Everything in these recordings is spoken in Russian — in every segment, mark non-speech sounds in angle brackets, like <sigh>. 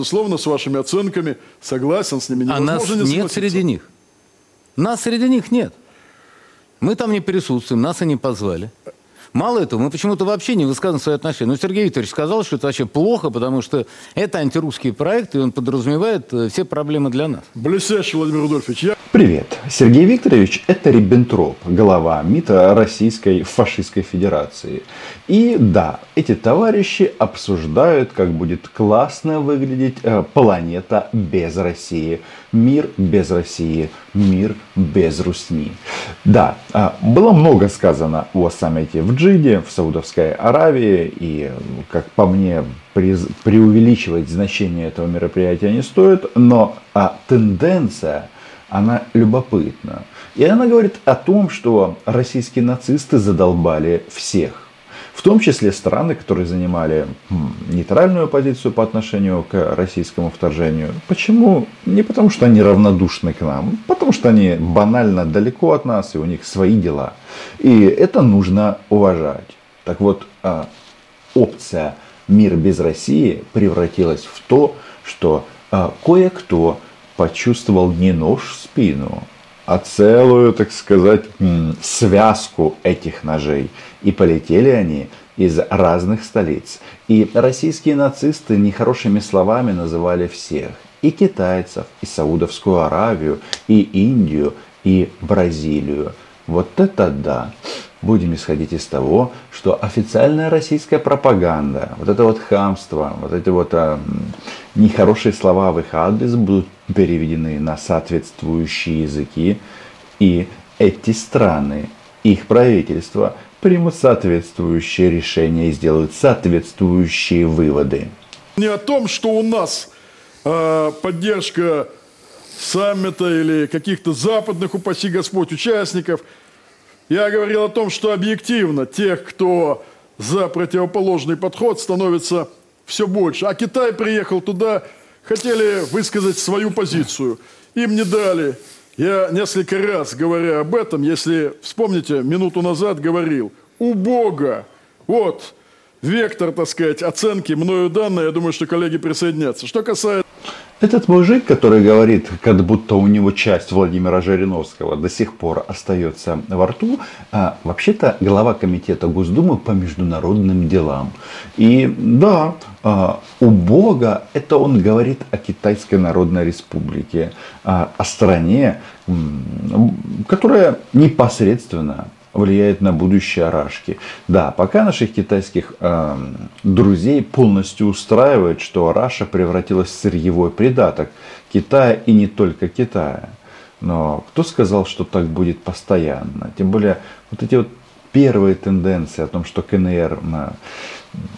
безусловно, с вашими оценками, согласен с ними. А нас не нет среди них. Нас среди них нет. Мы там не присутствуем, нас и не позвали. Мало этого, мы почему-то вообще не высказываем свои отношения. Но Сергей Викторович сказал, что это вообще плохо, потому что это антирусский проект, и он подразумевает э, все проблемы для нас. Блестяще, Владимир Рудольфович. Я Привет. Сергей Викторович – это Риббентроп, глава МИДа Российской фашистской федерации. И да, эти товарищи обсуждают, как будет классно выглядеть э, планета без России. Мир без России. Мир без Русни. Да, а, было много сказано о саммите в Джиде, в Саудовской Аравии. И, как по мне, преувеличивать значение этого мероприятия не стоит. Но а, тенденция она любопытна. И она говорит о том, что российские нацисты задолбали всех. В том числе страны, которые занимали м, нейтральную позицию по отношению к российскому вторжению. Почему? Не потому, что они равнодушны к нам, потому что они банально далеко от нас, и у них свои дела. И это нужно уважать. Так вот, а, опция «Мир без России» превратилась в то, что а, кое-кто почувствовал не нож в спину, а целую, так сказать, связку этих ножей. И полетели они из разных столиц. И российские нацисты нехорошими словами называли всех. И китайцев, и Саудовскую Аравию, и Индию, и Бразилию. Вот это да. Будем исходить из того, что официальная российская пропаганда, вот это вот хамство, вот эти вот а, нехорошие слова в их адрес будут переведены на соответствующие языки, и эти страны, их правительства примут соответствующие решения и сделают соответствующие выводы. не о том, что у нас э, поддержка саммита или каких-то западных, упаси Господь, участников. Я говорил о том, что объективно тех, кто за противоположный подход, становится все больше. А Китай приехал туда, хотели высказать свою позицию. Им не дали. Я несколько раз, говоря об этом, если вспомните, минуту назад говорил, у Бога, вот, вектор, так сказать, оценки мною данные, я думаю, что коллеги присоединятся. Что касается Этот мужик, который говорит, как будто у него часть Владимира Жириновского до сих пор остается во рту, а, вообще-то глава комитета Госдумы по международным делам. И да, а, у Бога это он говорит о Китайской Народной Республике, а, о стране, которая непосредственно влияет на будущее Рашки. Да, пока наших китайских эм, друзей полностью устраивает, что Раша превратилась в сырьевой придаток Китая и не только Китая. Но кто сказал, что так будет постоянно? Тем более вот эти вот первые тенденции о том, что КНР э,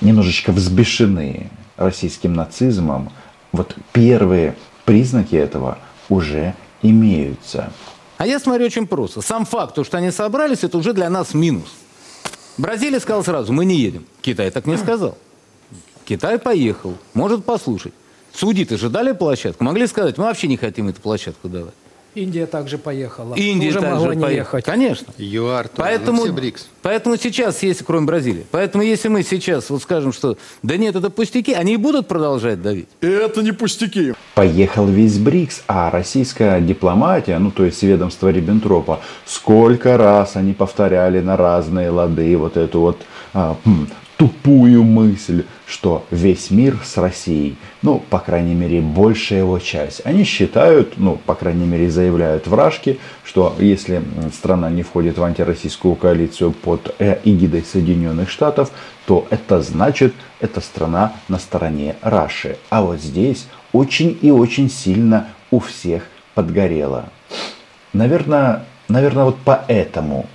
немножечко взбешены российским нацизмом, вот первые признаки этого уже имеются. А я смотрю очень просто. Сам факт, то, что они собрались, это уже для нас минус. Бразилия сказала сразу, мы не едем. Китай так не сказал. Китай поехал, может послушать. Судьи-то же дали площадку. Могли сказать, мы вообще не хотим эту площадку давать. Индия также поехала. Индия Уже также могла не поехала. ехать. Конечно. ЮАР, тоже, ну, Поэтому, все БРИКС. поэтому сейчас, если кроме Бразилии, поэтому если мы сейчас вот скажем, что да нет, это пустяки, они и будут продолжать давить. И это не пустяки. Поехал весь БРИКС, а российская дипломатия, ну то есть ведомство Риббентропа, сколько раз они повторяли на разные лады вот эту вот а, тупую мысль, что весь мир с Россией, ну, по крайней мере, большая его часть. Они считают, ну, по крайней мере, заявляют вражки, что если страна не входит в антироссийскую коалицию под э, эгидой Соединенных Штатов, то это значит, эта страна на стороне Раши. А вот здесь очень и очень сильно у всех подгорело. Наверное, наверное, вот поэтому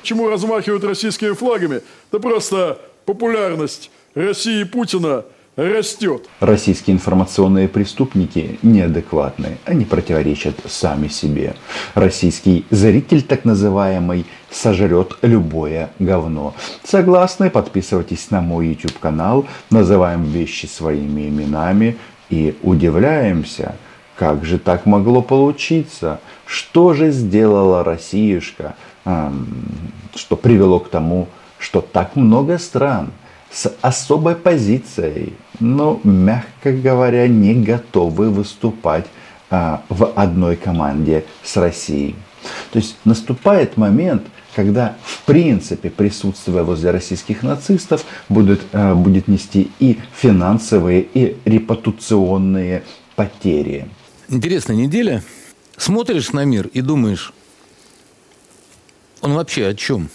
Почему размахивают российскими флагами? Да просто популярность России Путина растет. Российские информационные преступники неадекватны, они противоречат сами себе. Российский зритель, так называемый, сожрет любое говно. Согласны? Подписывайтесь на мой YouTube канал, называем вещи своими именами и удивляемся, как же так могло получиться? Что же сделала Россиюшка, что привело к тому, что так много стран с особой позицией ну, мягко говоря, не готовы выступать а, в одной команде с Россией. То есть наступает момент, когда в принципе присутствие возле российских нацистов будет, а, будет нести и финансовые, и репутационные потери. Интересная неделя. Смотришь на мир и думаешь, он вообще о чем?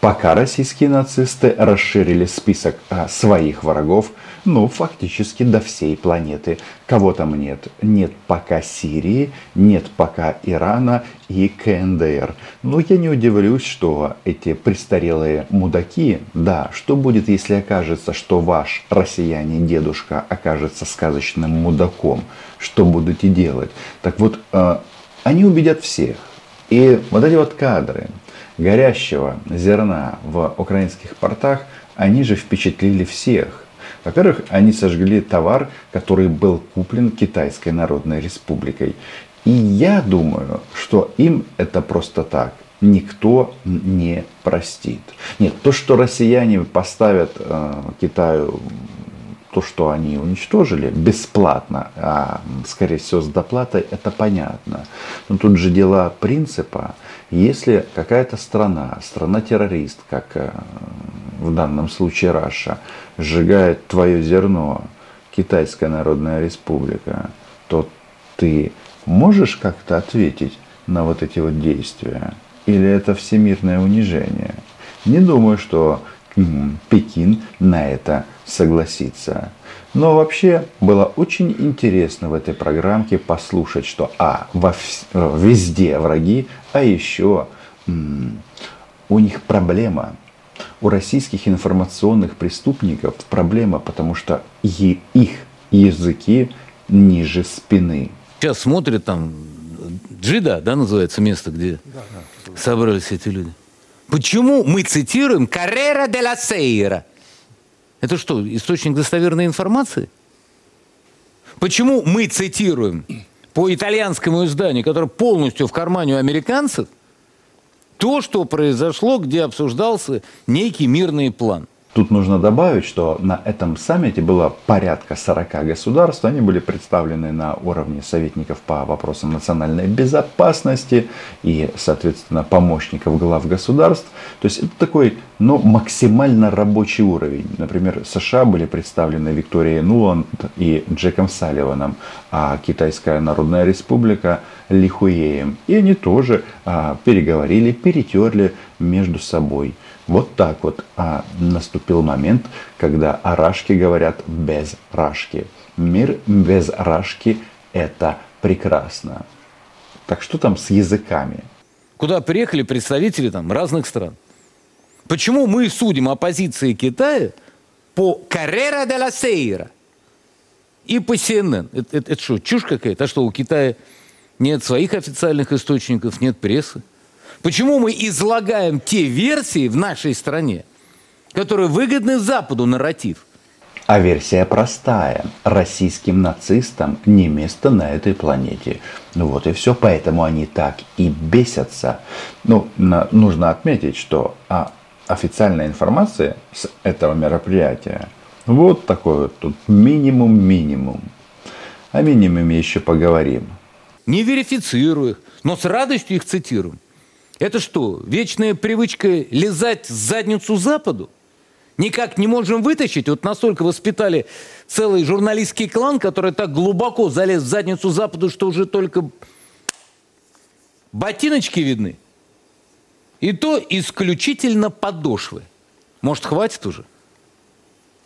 Пока российские нацисты расширили список а, своих врагов, ну, фактически до всей планеты. Кого там нет? Нет пока Сирии, нет пока Ирана и КНДР. Но я не удивлюсь, что эти престарелые мудаки, да, что будет, если окажется, что ваш россиянин дедушка окажется сказочным мудаком? Что будете делать? Так вот, а, они убедят всех. И вот эти вот кадры, горящего зерна в украинских портах, они же впечатлили всех. Во-первых, они сожгли товар, который был куплен Китайской Народной Республикой. И я думаю, что им это просто так никто не простит. Нет, то, что россияне поставят э, Китаю то, что они уничтожили, бесплатно, а скорее всего с доплатой, это понятно. Но тут же дела принципа. Если какая-то страна, страна-террорист, как э, в данном случае Раша, сжигает твое зерно, Китайская Народная Республика, то ты можешь как-то ответить на вот эти вот действия? Или это всемирное унижение? Не думаю, что Пекин на это согласится. Но вообще было очень интересно в этой программке послушать, что а, во, везде враги, а еще у них проблема. У российских информационных преступников проблема, потому что их языки ниже спины. Сейчас смотрят там Джида, да, называется место, где да, да. собрались эти люди. Почему мы цитируем «Каррера де ла Сейра»? Это что, источник достоверной информации? Почему мы цитируем по итальянскому изданию, которое полностью в кармане у американцев, то, что произошло, где обсуждался некий мирный план – Тут нужно добавить, что на этом саммите было порядка 40 государств. Они были представлены на уровне советников по вопросам национальной безопасности и, соответственно, помощников глав государств. То есть это такой ну, максимально рабочий уровень. Например, США были представлены Викторией Нуланд и Джеком Салливаном, а Китайская Народная Республика Ли Хуеем. И они тоже а, переговорили, перетерли между собой. Вот так вот а, наступил момент, когда о Рашке говорят без Рашки. Мир без Рашки – это прекрасно. Так что там с языками? Куда приехали представители там, разных стран. Почему мы судим о позиции Китая по Каррера де ла Сейра и по CNN? Это, это, это что, чушь какая-то? А что, у Китая нет своих официальных источников, нет прессы? Почему мы излагаем те версии в нашей стране, которые выгодны Западу нарратив? А версия простая. Российским нацистам не место на этой планете. Ну вот и все. Поэтому они так и бесятся. Ну, на, нужно отметить, что а, официальная информация с этого мероприятия вот такой вот тут минимум-минимум. О минимуме еще поговорим. Не верифицирую их, но с радостью их цитируем. Это что, вечная привычка лизать задницу Западу? Никак не можем вытащить? Вот настолько воспитали целый журналистский клан, который так глубоко залез в задницу Западу, что уже только ботиночки видны. И то исключительно подошвы. Может, хватит уже?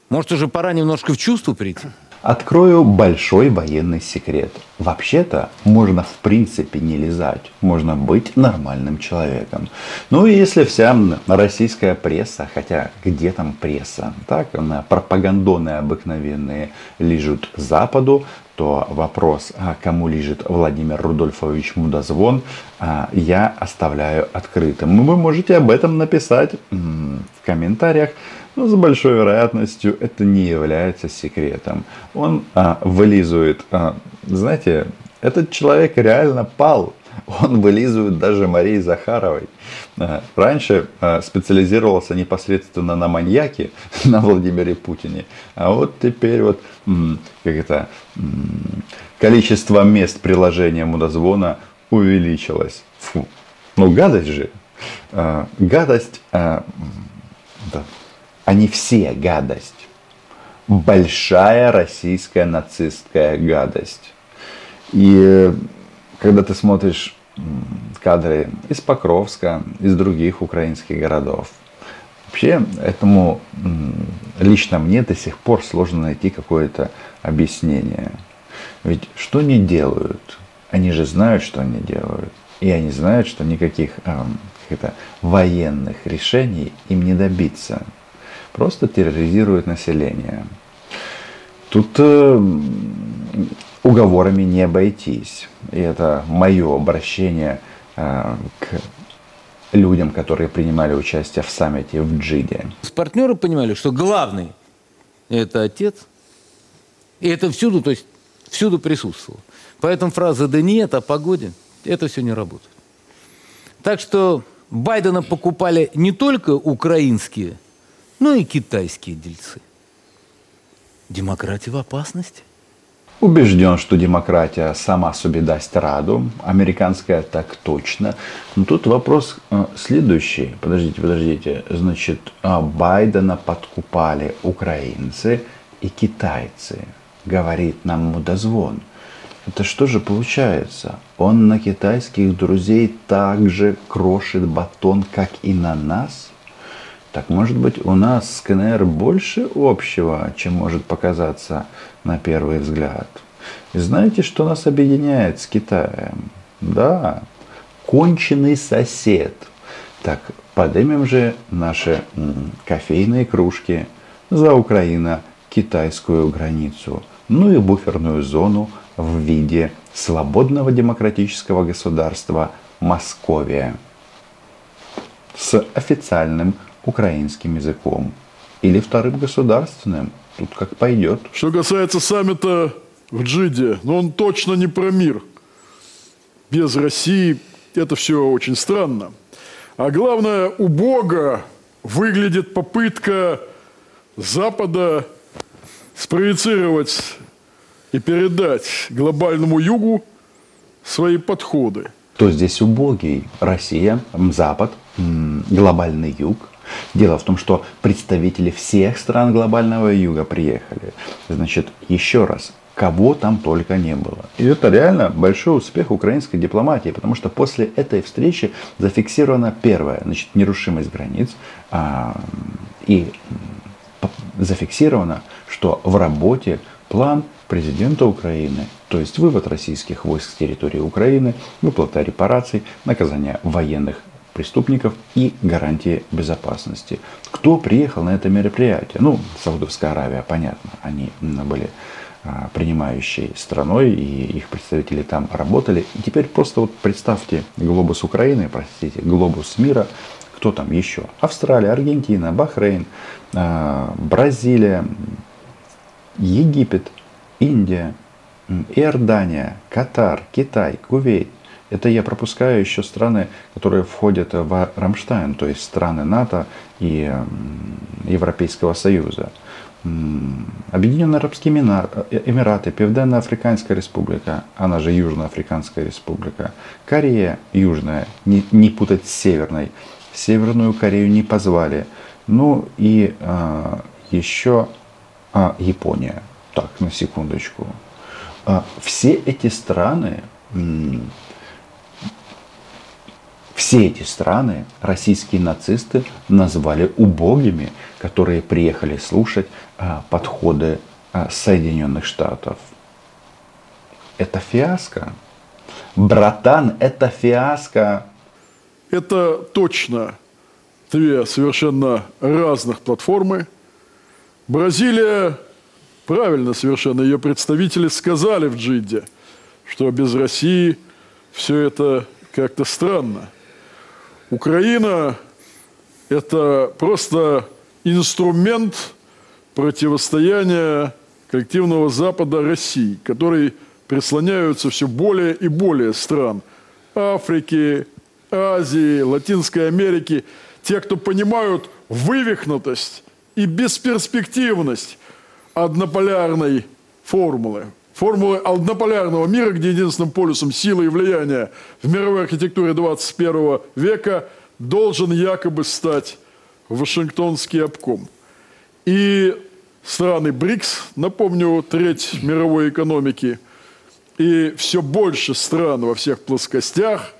Может, уже пора немножко в чувство прийти? Открою большой военный секрет. Вообще-то можно в принципе не лизать. Можно быть нормальным человеком. Ну и если вся российская пресса, хотя где там пресса, так, пропагандоны обыкновенные лежат Западу, то вопрос, а кому лежит Владимир Рудольфович Мудозвон, а, я оставляю открытым. Вы можете об этом написать в комментариях. Но с большой вероятностью это не является секретом. Он а, вылизывает, знаете, этот человек реально пал. Он вылизывает даже Марии Захаровой. Э, раньше э, специализировался непосредственно на маньяке, <laughs> на Владимире Путине. А вот теперь вот как это, количество мест приложения мудозвона увеличилось. Фу. Ну, гадость же. Э, гадость, да. они все гадость. Большая российская нацистская гадость. И когда ты смотришь кадры из Покровска, из других украинских городов. Вообще, этому лично мне до сих пор сложно найти какое-то объяснение. Ведь что они делают? Они же знают, что они делают. И они знают, что никаких э, это, военных решений им не добиться. Просто терроризируют население. Тут э, уговорами не обойтись. И это мое обращение э, к людям, которые принимали участие в саммите в Джиде. Партнеры понимали, что главный это отец. И это всюду, то есть всюду присутствовало. Поэтому фраза «да нет» о погоде, это все не работает. Так что Байдена покупали не только украинские, но и китайские дельцы. Демократия в опасности. Убежден, что демократия сама себе даст раду. Американская так точно. Но тут вопрос э, следующий. Подождите, подождите. Значит, а Байдена подкупали украинцы и китайцы. Говорит нам мудозвон. Это что же получается? Он на китайских друзей также крошит батон, как и на нас? Так может быть у нас с КНР больше общего, чем может показаться на первый взгляд. И знаете, что нас объединяет с Китаем? Да, конченый сосед. Так, поднимем же наши кофейные кружки за Украино-китайскую границу, ну и буферную зону в виде свободного демократического государства Московия с официальным украинским языком или вторым государственным. Тут как пойдет. Что касается саммита в Джиде, но ну, он точно не про мир. Без России это все очень странно. А главное, у Бога выглядит попытка Запада спроецировать и передать глобальному югу свои подходы. Кто здесь убогий? Россия, Запад, глобальный юг – Дело в том, что представители всех стран глобального юга приехали. Значит, еще раз, кого там только не было. И это реально большой успех украинской дипломатии, потому что после этой встречи зафиксирована первая, значит, нерушимость границ а, и зафиксировано, что в работе план президента Украины, то есть вывод российских войск с территории Украины, выплата репараций, наказание военных преступников и гарантии безопасности. Кто приехал на это мероприятие? Ну, Саудовская Аравия, понятно, они были а, принимающей страной, и их представители там работали. И теперь просто вот представьте глобус Украины, простите, глобус мира, кто там еще? Австралия, Аргентина, Бахрейн, а, Бразилия, Египет, Индия, Иордания, Катар, Китай, Кувейт, это я пропускаю еще страны, которые входят в Рамштайн, то есть страны НАТО и Европейского Союза. Объединенные Арабские э, Эмираты, Південно-Африканская республика, она же Южноафриканская республика, Корея Южная, не, не путать с Северной. Северную Корею не позвали. Ну и а, еще а, Япония. Так, на секундочку. А, все эти страны все эти страны российские нацисты назвали убогими, которые приехали слушать а, подходы а, Соединенных Штатов. Это фиаско. Братан, это фиаско. Это точно две совершенно разных платформы. Бразилия, правильно совершенно, ее представители сказали в Джидде, что без России все это как-то странно – Украина – это просто инструмент противостояния коллективного Запада России, который прислоняются все более и более стран Африки, Азии, Латинской Америки, те, кто понимают вывихнутость и бесперспективность однополярной формулы. Формулы однополярного мира, где единственным полюсом силы и влияния в мировой архитектуре 21 века должен якобы стать Вашингтонский обком. И страны БРИКС, напомню, треть мировой экономики, и все больше стран во всех плоскостях,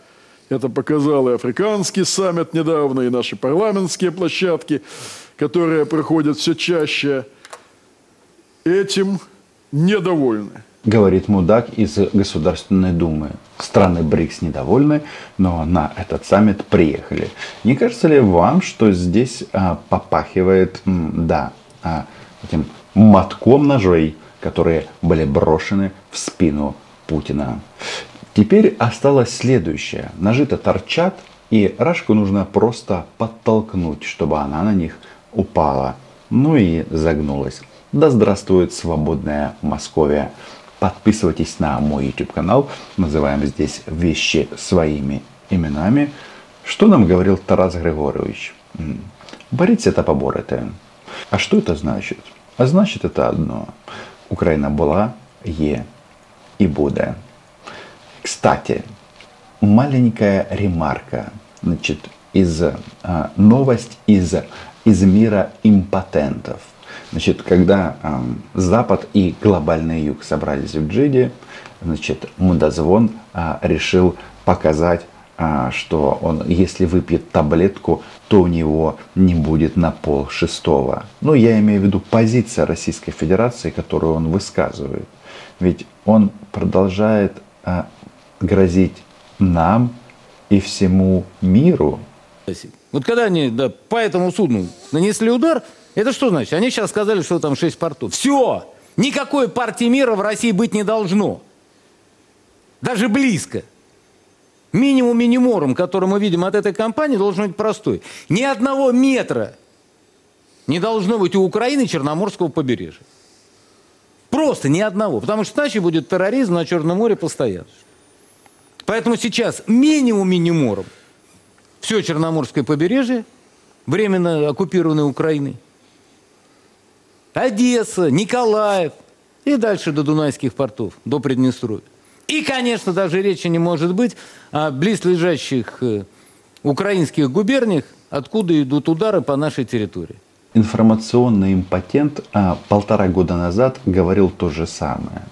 это показал и африканский саммит недавно, и наши парламентские площадки, которые проходят все чаще, этим недовольны. Говорит мудак из Государственной Думы. Страны БРИКС недовольны, но на этот саммит приехали. Не кажется ли вам, что здесь а, попахивает, да, а, этим мотком ножей, которые были брошены в спину Путина? Теперь осталось следующее. Ножи-то торчат, и Рашку нужно просто подтолкнуть, чтобы она на них упала. Ну и загнулась. Да здравствует свободная Московия. Подписывайтесь на мой YouTube канал. Называем здесь вещи своими именами. Что нам говорил Тарас Григорович? М, Боріться та поборете. А что это значит? А значит это одно. Украина была, є и буде. Кстати, маленькая ремарка. Значит, из, а, новость из, из мира импотентов. Значит, когда а, Запад и глобальный Юг собрались в Джиде, значит, Мудозвон а, решил показать, а, что он, если выпьет таблетку, то у него не будет на пол шестого. Ну, я имею в виду позиция Российской Федерации, которую он высказывает. Ведь он продолжает а, грозить нам и всему миру. Вот когда они да, по этому судну нанесли удар, это что значит? Они сейчас сказали, что там 6 портов. Все! Никакой партии мира в России быть не должно. Даже близко. Минимум миниморум, который мы видим от этой компании, должен быть простой. Ни одного метра не должно быть у Украины Черноморского побережья. Просто ни одного. Потому что иначе будет терроризм на Черном море постоянно. Поэтому сейчас минимум миниморум все Черноморское побережье, временно оккупированной Украиной, Одесса, Николаев и дальше до Дунайских портов, до Приднестровья. И, конечно, даже речи не может быть о близлежащих э, украинских губерниях, откуда идут удары по нашей территории. Информационный импотент а, полтора года назад говорил то же самое.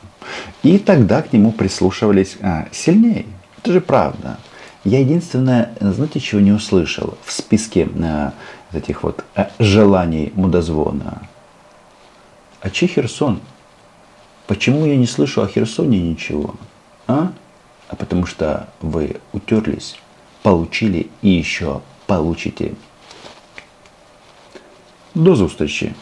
И тогда к нему прислушивались а, сильнее. Это же правда. Я единственное, знаете, чего не услышал в списке а, этих вот а, желаний мудозвона? А че Херсон? Почему я не слышу о Херсоне ничего? А? А потому что вы утерлись, получили и еще получите. До зустрічі!